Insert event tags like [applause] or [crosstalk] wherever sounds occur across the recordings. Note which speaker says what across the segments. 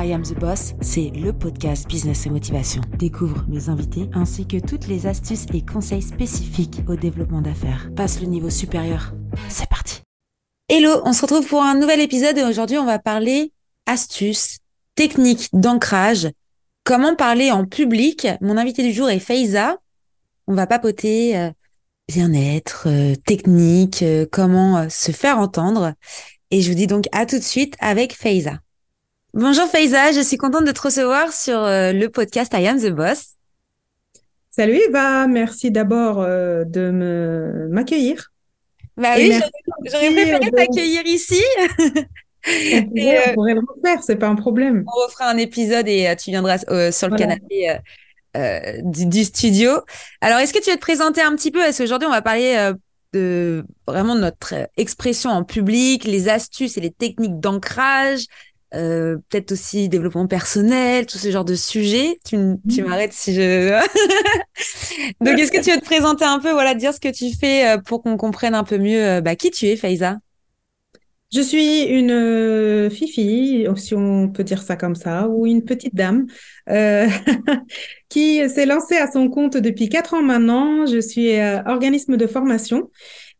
Speaker 1: I Am the Boss, c'est le podcast Business et Motivation. Découvre mes invités ainsi que toutes les astuces et conseils spécifiques au développement d'affaires. Passe le niveau supérieur. C'est parti. Hello, on se retrouve pour un nouvel épisode et aujourd'hui on va parler astuces, techniques d'ancrage, comment parler en public. Mon invité du jour est Faiza. On va papoter euh, bien-être, euh, technique, euh, comment se faire entendre. Et je vous dis donc à tout de suite avec Faiza. Bonjour Faiza, je suis contente de te recevoir sur euh, le podcast I Am the Boss.
Speaker 2: Salut Eva, merci d'abord euh, de me m'accueillir.
Speaker 1: Bah
Speaker 2: Et
Speaker 1: oui, j'aurais préféré
Speaker 2: euh, de-
Speaker 1: t'accueillir ici.
Speaker 2: On [laughs] pourrait,
Speaker 1: euh,
Speaker 2: on pourrait le refaire, c'est pas un problème.
Speaker 1: on refera un épisode et euh, tu viendras euh, sur le
Speaker 2: Voilà.
Speaker 1: canapé du, du studio. Alors, est-ce que tu veux te présenter un petit peu? Parce qu'aujourd'hui, on va parler de vraiment de notre expression en public, les astuces et les techniques d'ancrage, euh, peut-être aussi développement personnel, tout ce genre de sujets. Tu, m- tu
Speaker 2: Mhm.
Speaker 1: m'arrêtes si je... [laughs] Donc, est-ce que tu veux te présenter un peu, voilà, dire ce que tu fais euh, pour qu'on comprenne un peu mieux euh, bah, qui tu es, Faiza?
Speaker 2: Je suis une euh, fifi, si on peut dire ça comme ça, ou une petite dame euh, [laughs] qui s'est lancée à son compte depuis quatre ans maintenant. Je suis euh, organisme de formation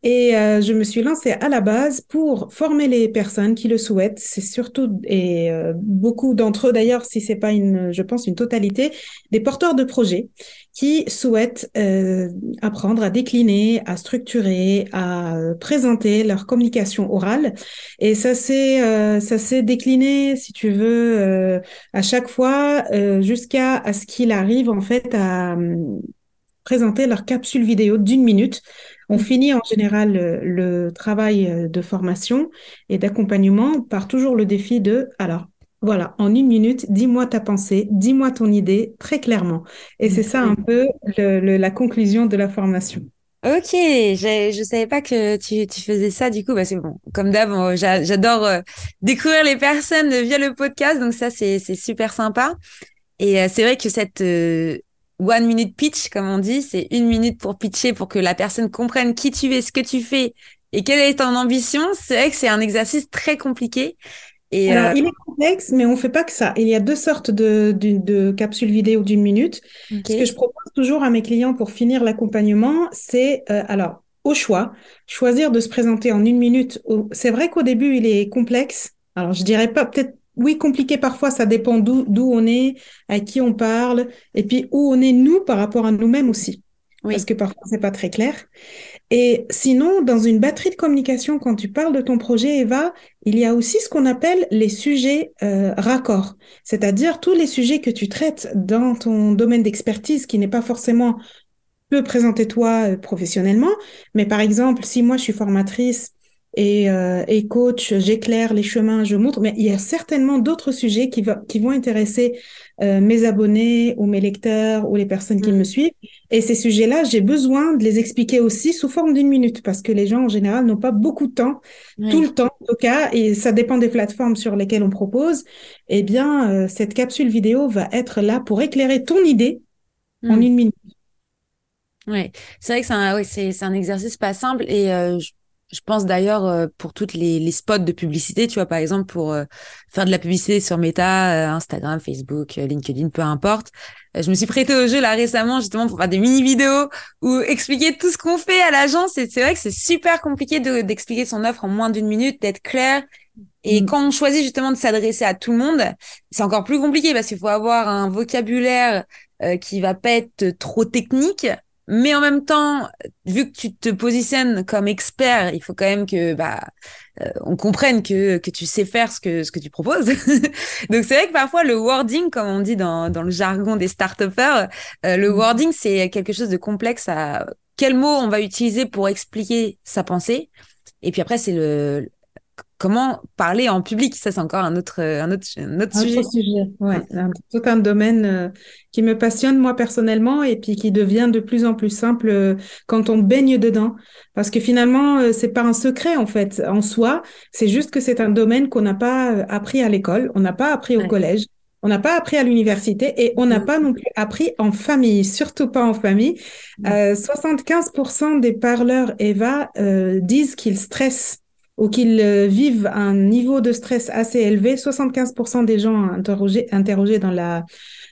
Speaker 2: et euh, je me suis lancée à la base pour former les personnes qui le souhaitent. C'est surtout et euh, beaucoup d'entre eux d'ailleurs, si c'est pas une, je pense une totalité, des porteurs de projets qui souhaitent euh, apprendre à décliner, à structurer, à euh, présenter leur communication orale. Et ça s'est euh, ça s'est décliné, si tu veux, euh, à chaque fois jusqu'à à ce qu'il arrive en fait à hum, présenter leur capsule vidéo d'une minute. On finit en général le, le travail euh, de formation et d'accompagnement par toujours le défi de alors voilà, en une minute, dis-moi ta pensée, dis-moi ton idée très clairement. Et c'est ça un peu la conclusion de la formation.
Speaker 1: Ok, je savais pas que tu, tu faisais ça du coup. Bah c'est bon, comme d'hab, euh, j'a- j'adore euh, découvrir les personnes via le podcast, donc ça c'est super sympa. Et euh, c'est vrai que cette euh, one minute pitch, comme on dit, c'est une minute pour pitcher pour que la personne comprenne qui tu es, ce que tu fais et quelle est ton ambition. C'est vrai que c'est un exercice très compliqué. Et
Speaker 2: Alors,
Speaker 1: euh,
Speaker 2: il est complexe, mais on fait pas que ça. Il y a deux sortes de, de, de capsules vidéo d'une minute. Ce que je propose toujours à mes clients pour finir l'accompagnement, c'est euh, alors au choix, choisir de se présenter en une minute. Au- C'est vrai qu'au début, il est complexe. Alors, je dirais pas peut-être oui compliqué parfois. Ça dépend d'où on est, à qui on parle, et puis où on est nous par rapport à nous-mêmes aussi.
Speaker 1: Oui.
Speaker 2: Parce que parfois c'est pas très clair. Et sinon, dans une batterie de communication, quand tu parles de ton projet, Eva, il y a aussi ce qu'on appelle les sujets euh, raccords, c'est-à-dire tous les sujets que tu traites dans ton domaine d'expertise qui n'est pas forcément peux présenter toi euh, professionnellement, mais par exemple, si moi je suis formatrice et, euh, et coach, j'éclaire les chemins, je montre, mais il y a certainement d'autres sujets qui, va, qui vont intéresser euh, mes abonnés ou mes lecteurs ou les personnes qui
Speaker 1: Mm.
Speaker 2: me suivent. Et ces sujets-là, j'ai besoin de les expliquer aussi sous forme d'une minute parce que les gens en général n'ont pas beaucoup de temps
Speaker 1: Oui.
Speaker 2: tout le temps, en tout cas, et ça dépend des plateformes sur lesquelles on propose, eh bien, euh, cette capsule vidéo va être là pour éclairer ton idée en
Speaker 1: Mm.
Speaker 2: une minute.
Speaker 1: Ouais, c'est vrai que c'est un, ouais, c'est, c'est un exercice pas simple et euh, je, je pense d'ailleurs euh, pour toutes les, les spots de publicité, tu vois, par exemple pour euh, faire de la publicité sur Meta, euh, Instagram, Facebook, LinkedIn, peu importe. Je me suis prêtée au jeu là récemment justement pour faire des mini vidéos ou expliquer tout ce qu'on fait à l'agence et c'est vrai que c'est super compliqué de, d'expliquer son offre en moins d'une minute, d'être clair. Et
Speaker 2: Mm.
Speaker 1: quand on choisit justement de s'adresser à tout le monde, c'est encore plus compliqué parce qu'il faut avoir un vocabulaire euh, qui va pas être trop technique, mais en même temps, vu que tu te positionnes comme expert, il faut quand même que bah euh, on comprenne que que tu sais faire ce que ce que tu proposes. [laughs] Donc c'est vrai que parfois le wording, comme on dit dans dans le jargon des start-upers, euh, le
Speaker 2: Mm.
Speaker 1: wording c'est quelque chose de complexe à quel mot on va utiliser pour expliquer sa pensée. Et puis après c'est le comment parler en public, ça c'est encore un autre un autre un autre
Speaker 2: Un
Speaker 1: sujet.
Speaker 2: autre sujet, ouais, un- tout un domaine euh, qui me passionne moi personnellement et puis qui devient de plus en plus simple euh, quand on baigne dedans. Parce que finalement, euh, c'est pas un secret en fait en soi, c'est juste que c'est un domaine qu'on n'a pas euh, appris à l'école, on n'a pas appris au
Speaker 1: Ouais.
Speaker 2: collège, on n'a pas appris à l'université et on n'a pas non plus appris en famille, surtout pas en famille. Euh, 75% des parleurs Eva euh, disent qu'ils stressent ou qu'ils vivent un niveau de stress assez élevé, 75% des gens interrogés, interrogés dans la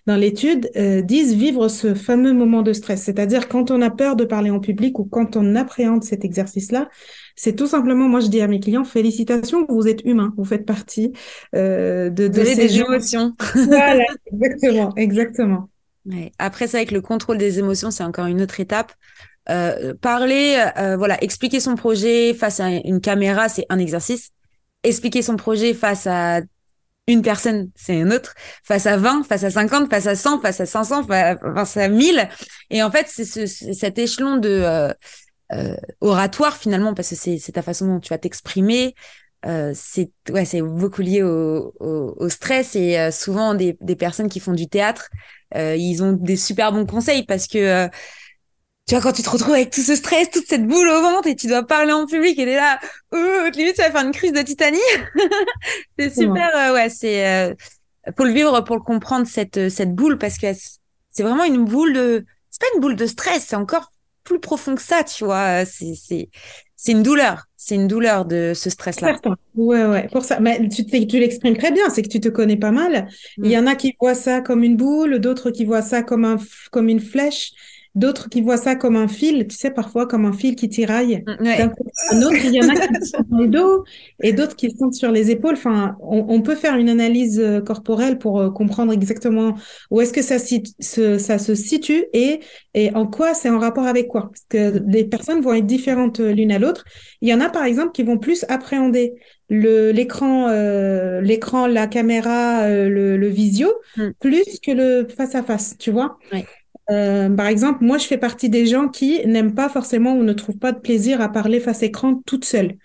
Speaker 2: dans l'étude disent vivre ce fameux moment de stress. C'est-à-dire quand on a peur de parler en public ou quand on appréhende cet exercice-là, c'est tout simplement, moi je dis à mes clients, félicitations, vous êtes humain, vous faites partie
Speaker 1: euh, de, de des émotions. [laughs]
Speaker 2: voilà, exactement, exactement.
Speaker 1: Après, ça, avec le contrôle des émotions, c'est encore une autre étape. Euh, parler, euh, voilà, expliquer son projet face à une caméra, c'est un exercice. Expliquer son projet face à une personne, c'est un autre. Face à 20, face à 50, face à 100, face à 500, face à 1000. Et en fait, c'est ce, cet échelon de euh, euh, oratoire finalement parce que c'est ta façon dont tu vas t'exprimer. Euh, c'est ouais, c'est beaucoup lié au, au, au stress et souvent des, des personnes qui font du théâtre, ils ont des super bons conseils parce que tu vois quand tu te retrouves avec tout ce stress, toute cette boule au ventre et tu dois parler en public et t'es là, oh, limite tu vas faire une crise de Titanie. [laughs] c'est super, ouais, c'est pour le vivre, pour le comprendre cette cette boule parce que c'est vraiment une boule de, c'est pas une boule de stress, c'est encore plus profond que ça, tu vois. C'est, c'est, c'est une douleur. C'est une douleur de ce stress-là.
Speaker 2: Ouais, ouais. Pour ça, mais tu, tu l'exprimes très bien. C'est que tu te connais pas mal. Il y mm. en a qui voient ça comme une boule, d'autres qui voient ça comme un, comme une flèche. D'autres qui voient ça comme un fil, tu sais, parfois comme un fil qui tiraille.
Speaker 1: Mm,
Speaker 2: un autre, il y en a qui sont dans le dos et d'autres qui sont sur les épaules. Enfin, on, peut faire une analyse euh, corporelle pour euh, comprendre exactement où est-ce que ça, se, ça se situe et, et en quoi c'est en rapport avec quoi. Parce que les personnes vont être différentes euh, l'une à l'autre. Il y en a, par exemple, qui vont plus appréhender le l'écran l'écran la caméra le, visio mm. plus que le face à face tu vois? Euh, par exemple, moi, je fais partie des gens qui n'aiment pas forcément ou ne trouvent pas de plaisir à parler face écran toute seule.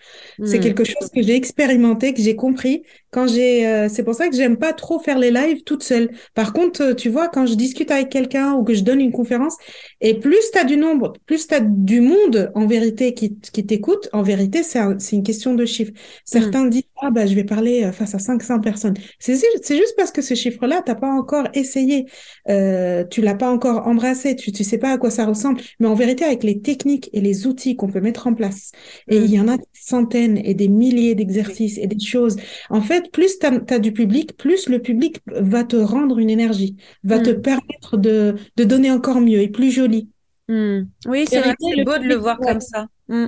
Speaker 2: C'est hmm. quelque chose que j'ai expérimenté, que j'ai compris quand j'ai. Euh, c'est pour ça que j'aime pas trop faire les lives toute seule. Par contre, euh, tu vois, quand je discute avec quelqu'un ou que je donne une conférence, et plus tu as du nombre, plus tu as du monde en vérité qui, qui t'écoute, en vérité, c'est une question de chiffres. Certains hmm. disent ah bah je vais parler face à 500 personnes. C'est juste parce que ce chiffre-là, t'as pas encore essayé, euh, tu l'as pas encore embrasser, tu ne sais pas à quoi ça ressemble, mais en vérité, avec les techniques et les outils qu'on peut mettre en place, et il y en a des centaines et des milliers d'exercices et des choses, en fait, plus tu as, du public, plus le public va te rendre une énergie, va te mm. permettre de, de, donner encore mieux et plus joli.
Speaker 1: Mm. Oui, c'est vrai, c'est beau de le voir comme ça.
Speaker 2: Mm.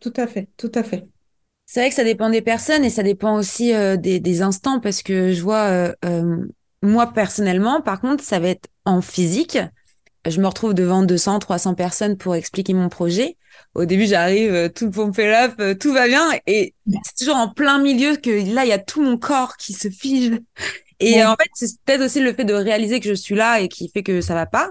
Speaker 2: tout à fait, tout à fait.
Speaker 1: C'est vrai que ça dépend des personnes et ça dépend aussi euh, des, des, instants parce que je vois, euh, euh, moi personnellement, par contre, ça va être en physique je me retrouve devant 200, 300 personnes pour expliquer mon projet. Au début, j'arrive, euh, tout fait up, euh, tout va bien, et c'est toujours en plein milieu que là, il y a tout mon corps qui se fige. Et en fait, c'est peut-être aussi le fait de réaliser que je suis là et qui fait que ça va pas.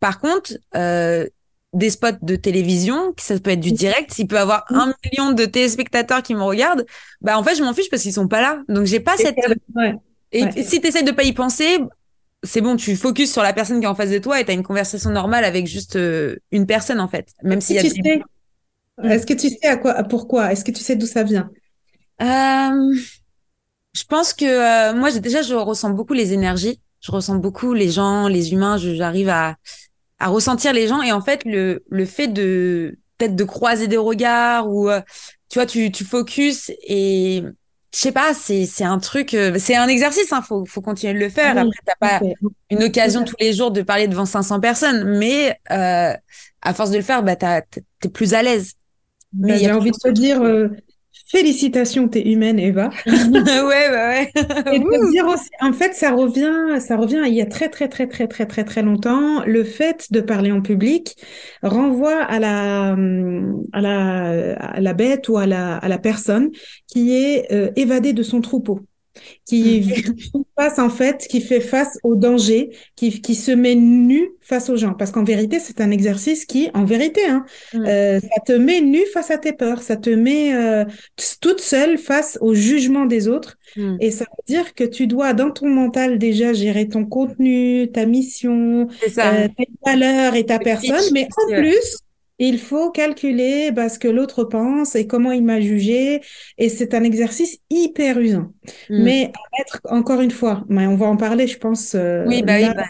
Speaker 1: Par contre, euh, des spots de télévision, ça peut être du direct, s'il peut avoir un million de téléspectateurs qui me regardent, bah en fait, je m'en fiche parce qu'ils sont pas là. Donc j'ai pas cette. Et si tu essaies de pas y penser, c'est bon, tu focuses sur la personne qui est en face de toi et tu as une conversation normale avec juste euh, une personne en fait, même
Speaker 2: sais, Est-ce que tu sais à quoi, pourquoi? Est-ce que tu sais d'où ça vient?
Speaker 1: Euh, Je pense que euh, moi, j'ai déjà, je ressens beaucoup les énergies. Je ressens beaucoup les gens, les humains. J'arrive à, à ressentir les gens. Et en fait, le, le fait de peut-être de croiser des regards ou tu vois, tu, tu focuses et je sais pas, c'est c'est un truc, euh, c'est un exercice, hein, faut faut continuer de le faire. Après, t'as pas une occasion tous les jours de parler devant 500 personnes, mais euh, à force de le faire, bah t'es plus à l'aise.
Speaker 2: Mais bah, j'ai envie de te dire, euh, Félicitations, t'es humaine, Eva. [laughs]
Speaker 1: ouais, bah ouais.
Speaker 2: Et de dire aussi, en fait, ça revient, ça revient il y a très, très, très, très, très, très, très longtemps. Le fait de parler en public renvoie à la, à la, à la bête ou à la, à la personne qui est euh, évadée de son troupeau qui [laughs] face en fait, qui fait face au danger, qui, qui se met nu face aux gens. Parce qu'en vérité, c'est un exercice qui, en vérité, hein, euh, ça te met nu face à tes peurs, ça te met euh, toute seule face au jugement des autres. Et ça veut dire que tu dois, dans ton mental, déjà gérer ton contenu, ta mission, euh, tes valeurs et ta personne, mais en plus, il faut calculer bah, ce que l'autre pense et comment il m'a jugé. Et c'est un exercice hyper usant. Hmm. Mais à mettre, encore une fois, mais on va en parler, je pense,
Speaker 1: euh, oui, bah, oui, bah.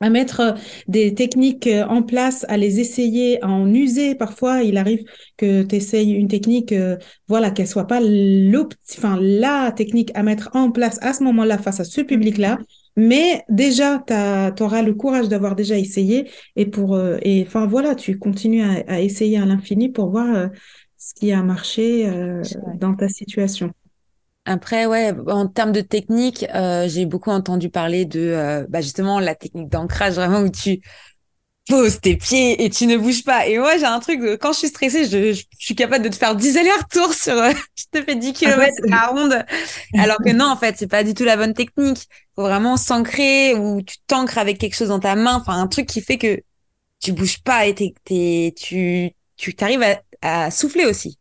Speaker 2: À mettre euh, des techniques euh, en place, à les essayer, à en user. Parfois, il arrive que tu essayes une technique, euh, voilà, qu'elle soit pas enfin, la technique à mettre en place à ce moment-là face à ce public-là. Mais déjà, tu auras le courage d'avoir déjà essayé et pour et enfin voilà, tu continues à, essayer à l'infini pour voir ce qui a marché dans ta situation.
Speaker 1: Après, ouais, en termes de technique, euh, j'ai beaucoup entendu parler de euh, bah justement la technique d'ancrage, vraiment où tu poses tes pieds et tu ne bouges pas. Et moi, j'ai un truc, quand je suis stressée, je, suis capable de te faire 10 allers-retours sur, [laughs] je te fais 10 km à ronde. Alors que non, en fait, c'est pas du tout la bonne technique. Faut vraiment s'ancrer ou tu t'ancres avec quelque chose dans ta main. Enfin, un truc qui fait que tu bouges pas et t'es, tu, tu t'arrives à, à souffler aussi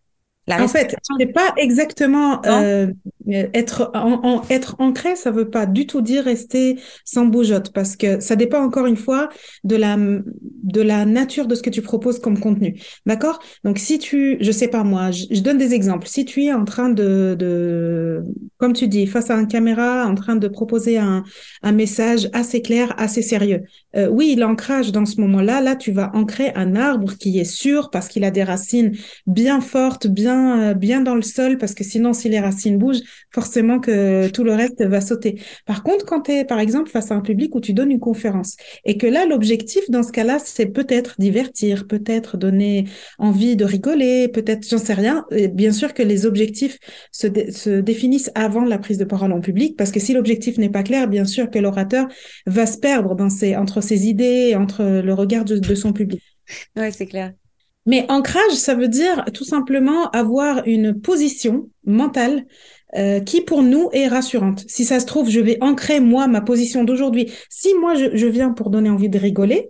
Speaker 2: en fait, c'est pas exactement euh, être en, être ancré, ça veut pas du tout dire rester sans bougeotte parce que ça dépend encore une fois de la de la nature de ce que tu proposes comme contenu. D'accord? Donc si tu je sais pas moi, je, donne des exemples. Si tu es en train de de comme tu dis face à une caméra en train de proposer un un message assez clair, assez sérieux. Euh, oui, l'ancrage dans ce moment-là, là tu vas ancrer un arbre qui est sûr parce qu'il a des racines bien fortes, bien euh, bien, dans le sol parce que sinon, si les racines bougent, forcément que tout le reste va sauter. Par contre, quand tu es, par exemple, face à un public où tu donnes une conférence et que là, l'objectif dans ce cas-là, c'est peut-être divertir, peut-être donner envie de rigoler, peut-être, j'en sais rien. Et bien sûr que les objectifs se, se définissent avant la prise de parole en public parce que si l'objectif n'est pas clair, bien sûr que l'orateur va se perdre dans ses, entre ses idées entre le regard de, de son public.
Speaker 1: Ouais, c'est clair.
Speaker 2: Mais ancrage, ça veut dire tout simplement avoir une position mentale euh, qui pour nous est rassurante. Si ça se trouve, je vais ancrer moi ma position d'aujourd'hui. Si moi je, viens pour donner envie de rigoler,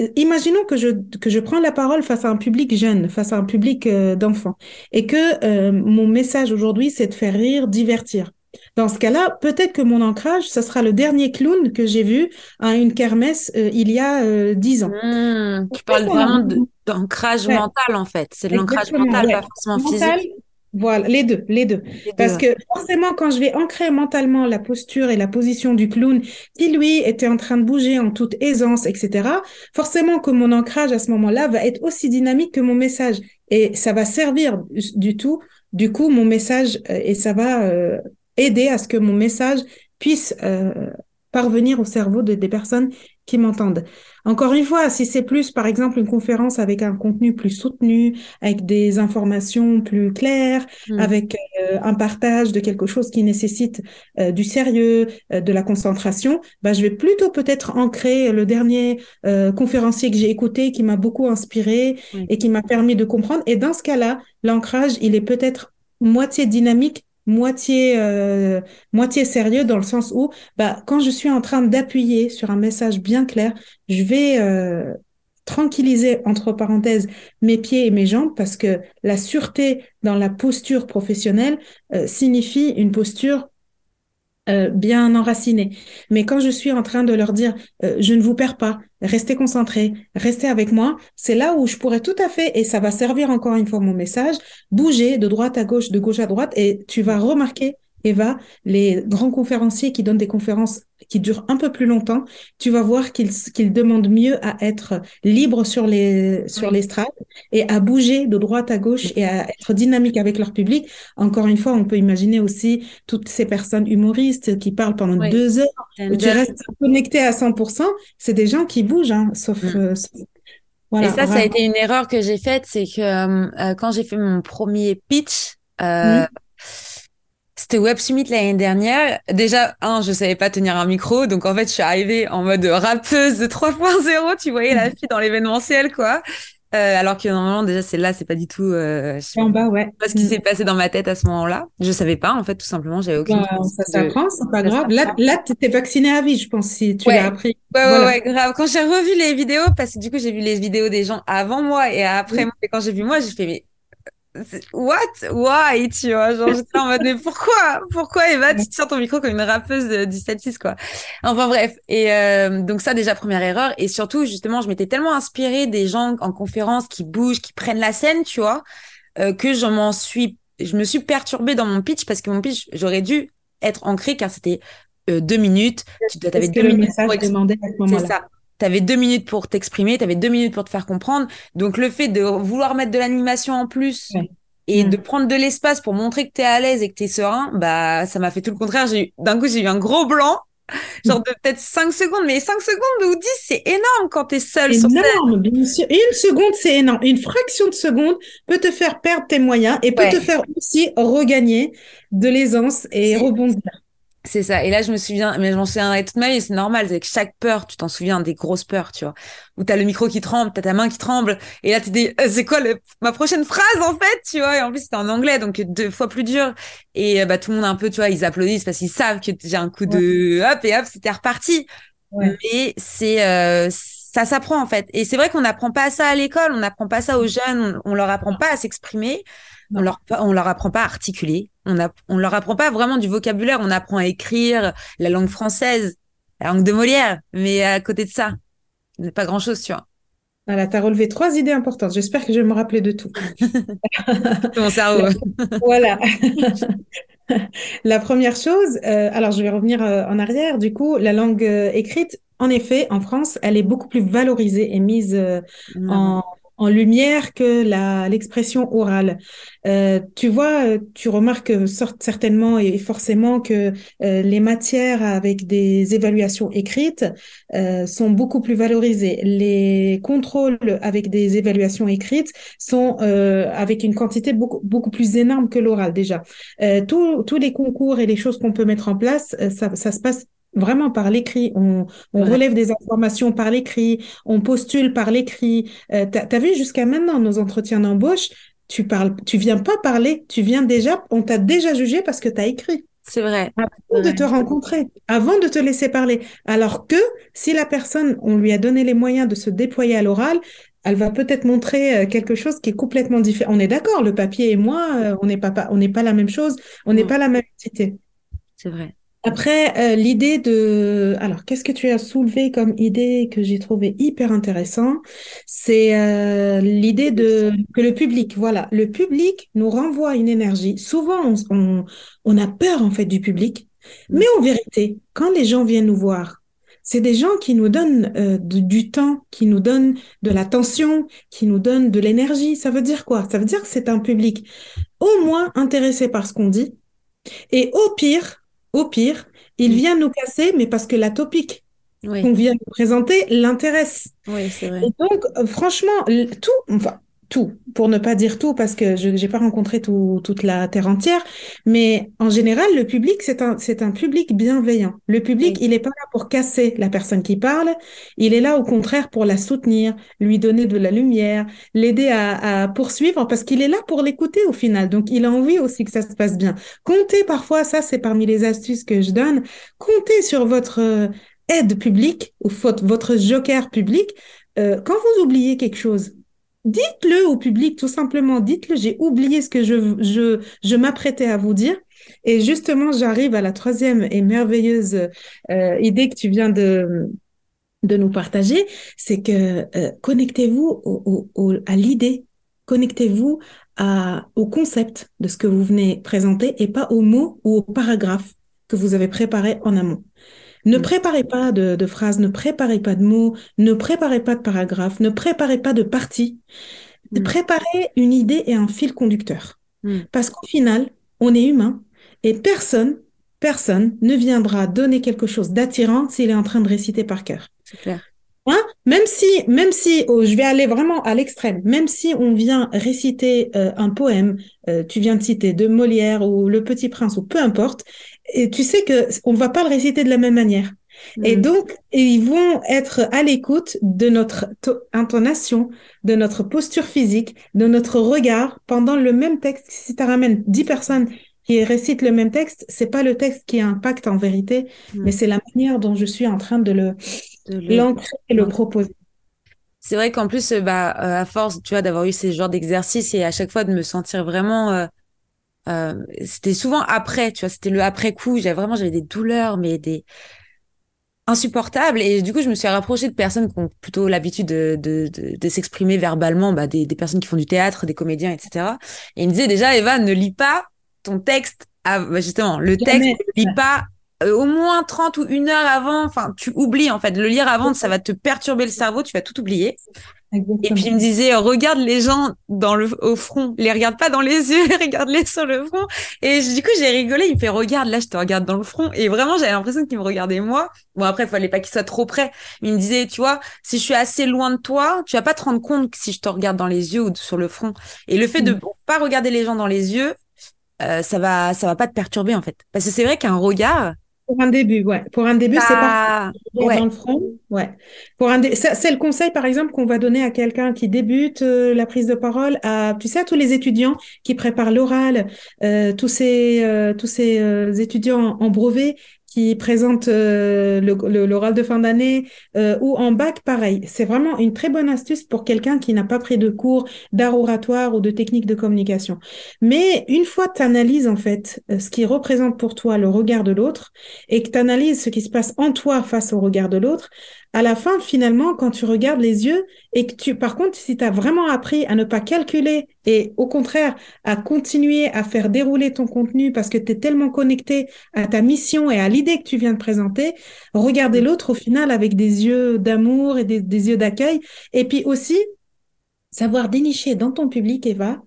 Speaker 2: euh, imaginons que je que je prends la parole face à un public jeune, face à un public euh, d'enfants, et que mon message aujourd'hui c'est de faire rire, divertir. Dans ce cas-là, peut-être que mon ancrage, ça sera le dernier clown que j'ai vu à une kermesse euh, il y a euh, dix ans.
Speaker 1: Mmh, tu parles vraiment d'ancrage mental, en fait. C'est de l'ancrage mental, pas forcément physique.
Speaker 2: Voilà, les deux, les deux. Parce que forcément, quand je vais ancrer mentalement la posture et la position du clown, qui lui était en train de bouger en toute aisance, etc., forcément que mon ancrage à ce moment-là va être aussi dynamique que mon message. Et ça va servir du tout, du coup, mon message, euh, et ça va aider à ce que mon message puisse euh, parvenir au cerveau de, des personnes qui m'entendent. Encore une fois, si c'est plus, par exemple, une conférence avec un contenu plus soutenu, avec des informations plus claires, mmh. avec euh, un partage de quelque chose qui nécessite euh, du sérieux, de la concentration, bah, je vais plutôt peut-être ancrer le dernier conférencier que j'ai écouté, qui m'a beaucoup inspiré et qui m'a permis de comprendre. Et dans ce cas-là, l'ancrage, il est peut-être moitié dynamique, moitié euh, moitié sérieux dans le sens où bah quand je suis en train d'appuyer sur un message bien clair, je vais euh, tranquilliser entre parenthèses mes pieds et mes jambes parce que la sûreté dans la posture professionnelle euh, signifie une posture euh, bien enracinés. Mais quand je suis en train de leur dire, euh, je ne vous perds pas, restez concentrés, restez avec moi, c'est là où je pourrais tout à fait, et ça va servir encore une fois mon message, bouger de droite à gauche, de gauche à droite, et tu vas remarquer Eva, les grands conférenciers qui donnent des conférences qui durent un peu plus longtemps, tu vas voir qu'ils demandent mieux à être libres sur les sur et à bouger de droite à gauche et à être dynamique avec leur public. Encore une fois, on peut imaginer aussi toutes ces personnes humoristes qui parlent pendant deux heures, où tu restes connecté à 100%. C'est des gens qui bougent, hein, sauf, mm. euh,
Speaker 1: voilà, et ça, ça a été une erreur que j'ai faite, c'est que euh, quand j'ai fait mon premier pitch, euh. C'était Web Summit l'année dernière. Déjà, un, je savais pas tenir un micro, donc en fait, je suis arrivée en mode rappeuse de 3.0. Tu voyais la fille dans l'événementiel, quoi. Euh, alors que normalement, déjà, c'est là, c'est pas du tout. Euh,
Speaker 2: en bas, ouais.
Speaker 1: Pas ce qui mm. s'est passé dans ma tête à ce moment-là. Je savais pas, en fait, tout simplement. J'avais aucune.
Speaker 2: Bah, ça s'apprend, c'est pas grave. Là, là, t'étais vaccinée à vie, je pense, si tu l'as appris.
Speaker 1: Ouais, ouais, ouais, grave. Quand j'ai revu les vidéos, parce que du coup, j'ai vu les vidéos des gens avant moi et après moi, et quand j'ai vu moi, j'ai fait, mais what? Why? Tu vois genre j'étais en mode mais pourquoi? Pourquoi Eva? Tu te sors ton micro comme une rappeuse de 17-6 quoi. Enfin bref. Et euh, donc ça déjà première erreur. Et surtout justement je m'étais tellement inspirée des gens en conférence qui bougent qui prennent la scène tu vois euh, que je m'en suis je me suis perturbée dans mon pitch parce que mon pitch j'aurais dû être ancré car c'était euh, deux minutes. Tu dois avais deux minutes
Speaker 2: c'est ça
Speaker 1: tu avais deux minutes pour t'exprimer, tu avais deux minutes pour te faire comprendre. Donc le fait de vouloir mettre de l'animation en plus et de mm. prendre de l'espace pour montrer que tu es à l'aise et que tu es serein, bah ça m'a fait tout le contraire. J'ai d'un coup, j'ai eu un gros blanc. Genre de peut-être 5 secondes, mais 5 secondes ou 10, c'est énorme quand tu es seul
Speaker 2: sur bien sûr. Une seconde, c'est énorme. Une fraction de seconde peut te faire perdre tes moyens et peut te faire aussi regagner de l'aisance et rebondir.
Speaker 1: C'est ça. Et là, je me souviens, mais je m'en toute ma vie, c'est normal. Avec chaque peur, tu t'en souviens des grosses peurs, tu vois. Où t'as le micro qui tremble, t'as ta main qui tremble. Et là, tu dis, euh, c'est quoi ma prochaine phrase, en fait, tu vois? Et en plus, c'était en anglais, donc deux fois plus dur. Et euh, bah, tout le monde un peu, tu vois, ils applaudissent parce qu'ils savent que j'ai un coup de hop et hop, c'était reparti. Mais c'est, euh, ça s'apprend, en fait. Et c'est vrai qu'on n'apprend pas ça à l'école, on n'apprend pas ça aux jeunes, on, on leur apprend pas à s'exprimer. On leur, on leur apprend pas à articuler. On, a, on leur apprend pas vraiment du vocabulaire. On apprend à écrire la langue française, la langue de Molière. Mais à côté de ça, il pas grand chose, tu vois.
Speaker 2: Voilà, tu as relevé trois idées importantes. J'espère que je vais me rappeler de tout. [laughs]
Speaker 1: mon cerveau. [laughs]
Speaker 2: voilà. [laughs] la première chose, euh, alors je vais revenir euh, en arrière. Du coup, la langue euh, écrite, en effet, en France, elle est beaucoup plus valorisée et mise en, en lumière que l'expression orale. Euh, tu vois, tu remarques certainement et forcément que euh, les matières avec des évaluations écrites euh, sont beaucoup plus valorisées. Les contrôles avec des évaluations écrites sont avec une quantité beaucoup beaucoup plus énorme que l'oral déjà. tous les concours et les choses qu'on peut mettre en place, ça, ça se passe vraiment par l'écrit. On, on relève des informations par l'écrit, on postule par l'écrit. Euh, tu as, vu jusqu'à maintenant nos entretiens d'embauche, tu parles, tu viens pas parler, tu viens déjà, on t'a déjà jugé parce que tu as écrit.
Speaker 1: C'est vrai.
Speaker 2: Avant de te rencontrer, avant de te laisser parler. Alors que si la personne, on lui a donné les moyens de se déployer à l'oral, elle va peut-être montrer euh, quelque chose qui est complètement différent. On est d'accord, le papier et moi, euh, on n'est pas, on n'est pas la même chose, on n'est pas la même entité.
Speaker 1: C'est vrai.
Speaker 2: Après, euh, l'idée de... Alors, qu'est-ce que tu as soulevé comme idée que j'ai trouvé hyper intéressant? C'est euh, l'idée de que le public, voilà, le public nous renvoie une énergie. Souvent, on, on, a peur en fait du public, mm. mais en vérité, quand les gens viennent nous voir, c'est des gens qui nous donnent euh, du temps, qui nous donnent de l'attention, qui nous donnent de l'énergie. Ça veut dire quoi? Ça veut dire que c'est un public au moins intéressé par ce qu'on dit, et au pire, au pire, il vient nous casser, mais parce que la topique qu'on vient nous présenter l'intéresse.
Speaker 1: Oui, c'est vrai.
Speaker 2: Et donc, euh, franchement, tout, enfin, tout, pour ne pas dire tout, parce que je n'ai pas rencontré tout, toute la terre entière, mais en général, le public, c'est un, c'est un public bienveillant. Le public, il n'est pas là pour casser la personne qui parle, il est là au contraire pour la soutenir, lui donner de la lumière, l'aider à, à poursuivre, parce qu'il est là pour l'écouter au final. Donc, il a envie aussi que ça se passe bien. Comptez parfois, ça c'est parmi les astuces que je donne, comptez sur votre euh, aide publique ou votre joker public. Euh, quand vous oubliez quelque chose, dites-le au public, tout simplement, dites-le, j'ai oublié ce que je, je, je m'apprêtais à vous dire. Et justement, j'arrive à la troisième et merveilleuse euh, idée que tu viens de, de nous partager, c'est que euh, connectez-vous à l'idée, connectez-vous au concept de ce que vous venez présenter et pas aux mots ou aux paragraphes que vous avez préparés en amont. Ne mm. préparez pas de, phrases, ne préparez pas de mots, ne préparez pas de paragraphes, ne préparez pas de parties. Mm. Préparez une idée et un fil conducteur. Mm. Parce qu'au final, on est humain et personne, personne ne viendra donner quelque chose d'attirant s'il est en train de réciter par cœur.
Speaker 1: C'est clair.
Speaker 2: Hein? Même si, même si, oh, je vais aller vraiment à l'extrême, même si on vient réciter euh, un poème, euh, tu viens de citer de Molière ou Le Petit Prince ou peu importe, et tu sais que on va pas le réciter de la même manière. Et mm. donc, ils vont être à l'écoute de notre intonation, de notre posture physique, de notre regard pendant le même texte. Si tu ramènes dix personnes qui récitent le même texte, c'est pas le texte qui impacte en vérité, mm. mais c'est la manière dont je suis en train de le l'ancrer et le proposer.
Speaker 1: C'est vrai qu'en plus, bah, euh, à force, tu vois, d'avoir eu ces genres d'exercices et à chaque fois de me sentir vraiment euh, euh, c'était souvent après, tu vois, c'était le après coup. J'avais vraiment, j'avais des douleurs, mais des insupportables. Et du coup, je me suis rapprochée de personnes qui ont plutôt l'habitude de, de, de, s'exprimer verbalement, bah, des, des, personnes qui font du théâtre, des comédiens, etc. Et ils me disaient déjà, Eva, ne lis pas ton texte, bah, justement, le texte, ne lis pas au moins 30 ou une heure avant, enfin, tu oublies en fait. Le lire avant, ça va te perturber le cerveau, tu vas tout oublier. Et puis il me disait, regarde les gens dans le au front, les regarde pas dans les [laughs] yeux, regarde-les sur le front. Et du coup j'ai rigolé. Il me fait, regarde là, je te regarde dans le front. Et vraiment j'avais l'impression qu'il me regardait moi. Bon après, il fallait pas qu'il soit trop près. il me disait, tu vois, si je suis assez loin de toi, tu vas pas te rendre compte si je te regarde dans les yeux ou sur le front. Et le fait de mm. pas regarder les gens dans les yeux, euh, ça va ça va pas te perturber en fait. Parce que c'est vrai qu'un regard
Speaker 2: pour un début, ouais. Pour un début, c'est pas dans le front, ouais. Pour un c'est le conseil, par exemple, qu'on va donner à quelqu'un qui débute euh, la prise de parole, à tu sais, à tous les étudiants qui préparent l'oral, euh, tous ces euh, tous ces euh, étudiants en brevet qui présente euh, l'oral de fin d'année euh, ou en bac, pareil. C'est vraiment une très bonne astuce pour quelqu'un qui n'a pas pris de cours d'art oratoire ou de technique de communication. Mais une fois que tu analyses en fait euh, ce qui représente pour toi le regard de l'autre et que tu analyses ce qui se passe en toi face au regard de l'autre, à la fin, finalement, quand tu regardes les yeux et que tu, par contre, si tu as vraiment appris à ne pas calculer et au contraire à continuer à faire dérouler ton contenu parce que tu es tellement connecté à ta mission et à l'idée que tu viens de présenter, regarder l'autre au final avec des yeux d'amour et des, des yeux d'accueil. Et puis aussi, savoir dénicher dans ton public, Eva,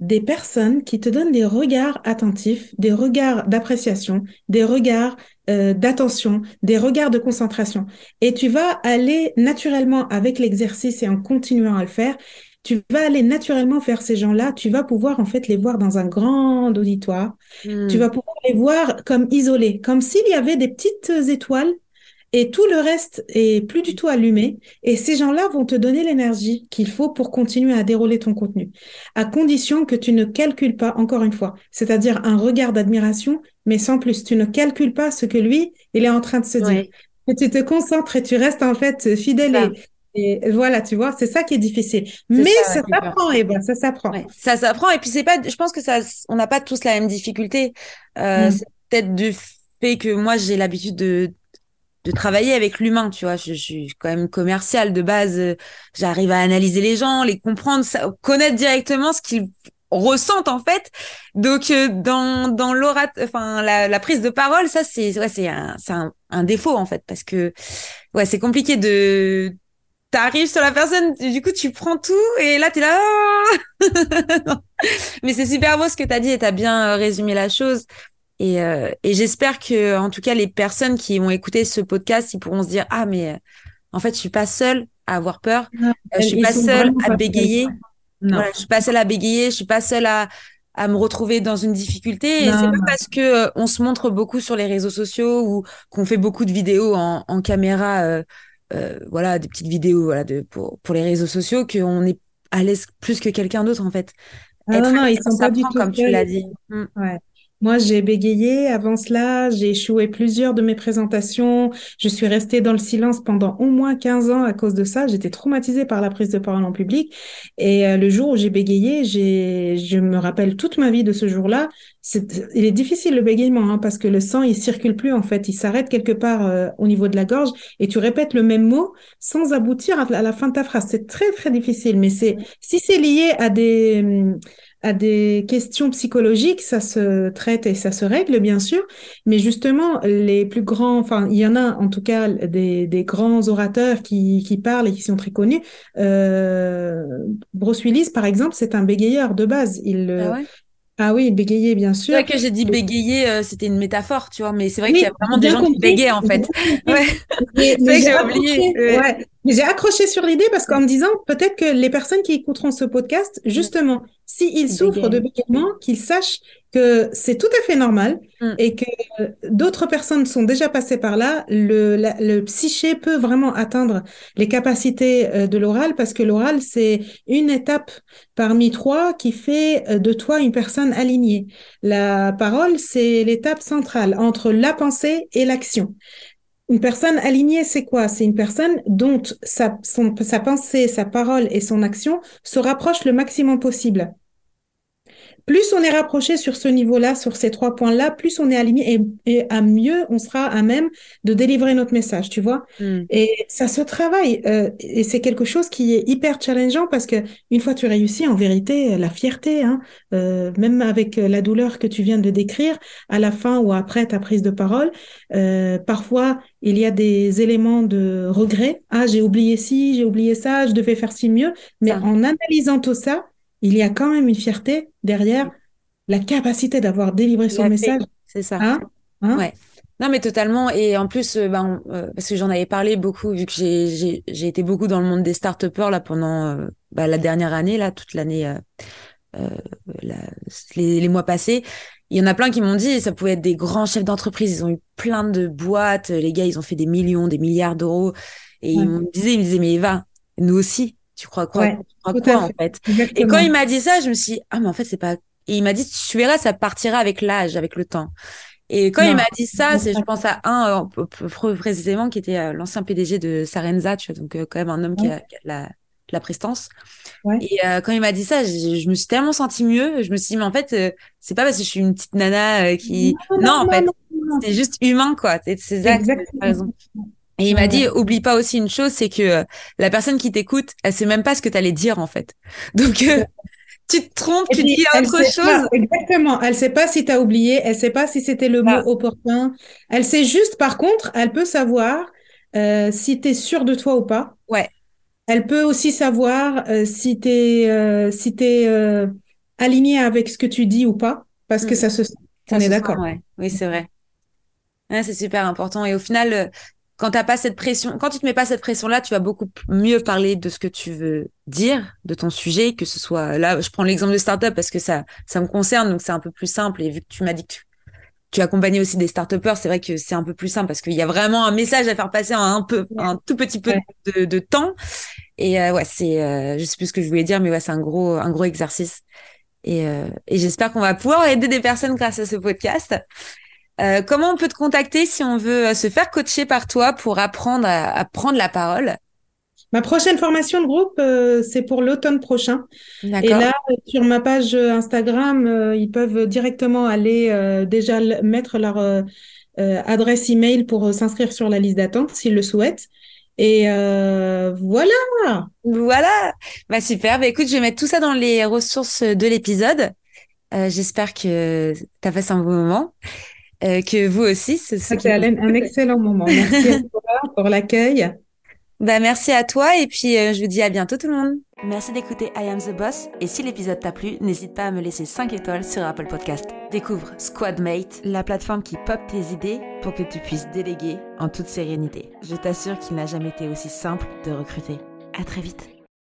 Speaker 2: des personnes qui te donnent des regards attentifs, des regards d'appréciation, des regards euh, d'attention, des regards de concentration. Et tu vas aller naturellement avec l'exercice et en continuant à le faire, tu vas aller naturellement faire ces gens-là, tu vas pouvoir en fait les voir dans un grand auditoire, tu hmm. vas pouvoir les voir comme isolés, comme s'il y avait des petites étoiles et tout le reste est plus du tout allumé. Et ces gens-là vont te donner l'énergie qu'il faut pour continuer à dérouler ton contenu, à condition que tu ne calcules pas, encore une fois, c'est-à-dire un regard d'admiration, mais sans plus. Tu ne calcules pas ce que lui, il est en train de se dire. Et tu te concentres et tu restes en fait fidèle et, voilà, tu vois, c'est ça qui est difficile. Mais ça, s'apprend, Eva, ça s'apprend.
Speaker 1: Ça s'apprend. Et puis c'est pas, je pense que ça, on n'a pas tous la même difficulté. Euh, mm. C'est peut-être du fait que moi j'ai l'habitude de de travailler avec l'humain, tu vois. Je, suis quand même commercial de base. J'arrive à analyser les gens, les comprendre, connaître directement ce qu'ils ressentent en fait. Donc euh, dans dans l'orat, enfin la, prise de parole, ça c'est ouais c'est un c'est un, défaut en fait parce que ouais c'est compliqué de t'arrives sur la personne, du coup tu prends tout et là t'es là. Oh [laughs] Mais c'est super beau ce que t'as dit et t'as bien euh, résumé la chose. Et, euh, et j'espère que, en tout cas, les personnes qui vont écouter ce podcast, ils pourront se dire ah mais euh, en fait, je suis pas seule à avoir peur, euh, je suis pas seule à bégayer. Non. je suis pas seule à bégayer, je suis pas seule à à me retrouver dans une difficulté. Et c'est pas parce que on se montre beaucoup sur les réseaux sociaux ou qu'on fait beaucoup de vidéos en, en caméra, euh, voilà, des petites vidéos, voilà, de pour pour les réseaux sociaux qu'on est à l'aise plus que quelqu'un d'autre en fait.
Speaker 2: Ah non, non, ils sont pas du tout comme tu l'as dit. Mm. Ouais. Moi, j'ai bégayé. Avant cela, j'ai échoué plusieurs de mes présentations. Je suis restée dans le silence pendant au moins 15 ans à cause de ça. J'étais traumatisée par la prise de parole en public. Et euh, le jour où j'ai bégayé, j'ai, je me rappelle toute ma vie de ce jour-là. C'est, il est difficile le bégaiement hein, parce que le sang, il circule plus en fait. Il s'arrête quelque part euh, au niveau de la gorge et tu répètes le même mot sans aboutir à la fin de ta phrase. C'est très, très difficile. Mais c'est, si c'est lié à des, hum, à des questions psychologiques, ça se traite et ça se règle, bien sûr. Mais justement, les plus grands, enfin, il y en a en tout cas des, des grands orateurs qui, qui parlent et qui sont très connus. Euh, Bruce Willis, par exemple, c'est un bégayeur de base. Il, ah ouais? Ah oui, bégayer, bien sûr.
Speaker 1: C'est vrai que j'ai dit bégayer, euh, c'était une métaphore, tu vois, mais c'est vrai qu'il y a vraiment des gens qui bégayent, en fait. [laughs] ouais.
Speaker 2: c'est vrai que j'ai oublié. Ouais. Mais j'ai accroché sur l'idée parce qu'en me disant, peut-être que les personnes qui écouteront ce podcast, justement, s'ils souffrent de bégaiement, qu'ils sachent que c'est tout à fait normal mm. et que d'autres personnes sont déjà passées par là. Le, le psyché peut vraiment atteindre les capacités euh, de l'oral parce que l'oral, c'est une étape parmi trois qui fait euh, de toi une personne alignée. La parole, c'est l'étape centrale entre la pensée et l'action. Une personne alignée, c'est quoi? C'est une personne dont sa, pensée, sa parole et son action se rapprochent le maximum possible plus on est rapproché sur ce niveau-là, sur ces trois points-là, plus on est aligné et, à mieux on sera à même de délivrer notre message, tu vois. Hmm. Et ça se travaille euh, et c'est quelque chose qui est hyper challengeant parce que une fois tu réussis, en vérité, la fierté, hein, euh, même avec la douleur que tu viens de décrire, à la fin ou après ta prise de parole, euh, parfois il y a des éléments de regret. Ah, j'ai oublié ci, j'ai oublié ça, je devais faire ci mieux. Mais en analysant tout ça, il y a quand même une fierté derrière la capacité d'avoir délivré son message.
Speaker 1: C'est ça. Hein, hein? Ouais. Non, mais totalement. Et en plus, euh, ben, euh, parce que j'en avais parlé beaucoup, vu que j'ai été beaucoup dans le monde des start là pendant euh, bah, la dernière année, là, toute l'année, les, les, mois passés. Il y en a plein qui m'ont dit, ça pouvait être des grands chefs d'entreprise. Ils ont eu plein de boîtes. Les gars, ils ont fait des millions, des milliards d'euros. Et ils me disaient, ils me disaient, mais Eva, nous aussi, tu crois quoi, tu crois quoi en fait Et quand il m'a dit ça, je me suis dit, ah mais en fait c'est pas. Et il m'a dit, tu verras, ça partira avec l'âge, avec le temps. Et quand il m'a dit ça, c'est je pense à un euh, précisément qui était euh, l'ancien PDG de Sarenza, tu vois, donc euh, quand même un homme qui, a, la, la prestance. Et quand il m'a dit ça, je, me suis tellement sentie mieux. Je me suis dit, mais en fait, c'est pas parce que je suis une petite nana qui. Non, en fait, c'est juste humain, quoi. C'est ça. raison. Et il m'a dit, oublie pas aussi une chose, c'est que euh, la personne qui t'écoute, elle sait même pas ce que tu allais dire en fait. [laughs] Donc euh, tu te trompes, tu dis autre chose.
Speaker 2: exactement. Elle sait pas si tu as oublié, elle sait pas si c'était le mot ah. opportun. Elle sait juste, par contre, elle peut savoir euh, si tu es sûr de toi ou pas.
Speaker 1: Ouais.
Speaker 2: Elle peut aussi savoir si tu es, si es aligné avec ce que tu dis ou pas, parce que mm. ça se sent. On est d'accord.
Speaker 1: Ouais. Oui, c'est vrai. c'est super important. Et au final, quand t'as pas cette pression, quand tu te mets pas cette pression-là, tu vas beaucoup mieux parler de ce que tu veux dire, de ton sujet, que ce soit là, je prends l'exemple de startup parce que ça, ça me concerne, donc c'est un peu plus simple. Et vu que tu m'as dit que tu, tu accompagnais aussi des start c'est vrai que c'est un peu plus simple parce qu'il y a vraiment un message à faire passer en un peu, un tout petit peu de, de, temps. Et euh, ouais, c'est, euh, je sais plus ce que je voulais dire, mais ouais, c'est un gros, un gros exercice. Et, euh, et j'espère qu'on va pouvoir aider des personnes grâce à ce podcast. Euh, comment on peut te contacter si on veut euh, se faire coacher par toi pour apprendre à, prendre la parole?
Speaker 2: Ma prochaine formation de groupe, euh, c'est pour l'automne prochain. Et là, sur ma page Instagram, ils peuvent directement aller déjà mettre leur adresse email pour s'inscrire sur la liste d'attente s'ils le souhaitent. Et voilà.
Speaker 1: Voilà. Bah super. Bah écoute, je vais mettre tout ça dans les ressources de l'épisode. J'espère que tu as passé un bon moment. Euh, que vous aussi.
Speaker 2: C'est un excellent moment. Merci à toi pour l'accueil.
Speaker 1: Bah, merci à toi et puis euh, je vous dis à bientôt tout le monde. Merci d'écouter I Am the Boss et si l'épisode t'a plu, n'hésite pas à me laisser 5 étoiles sur Apple Podcast. Découvre Squadmate, la plateforme qui pop tes idées pour que tu puisses déléguer en toute sérénité. Je t'assure qu'il n'a jamais été aussi simple de recruter. À très vite.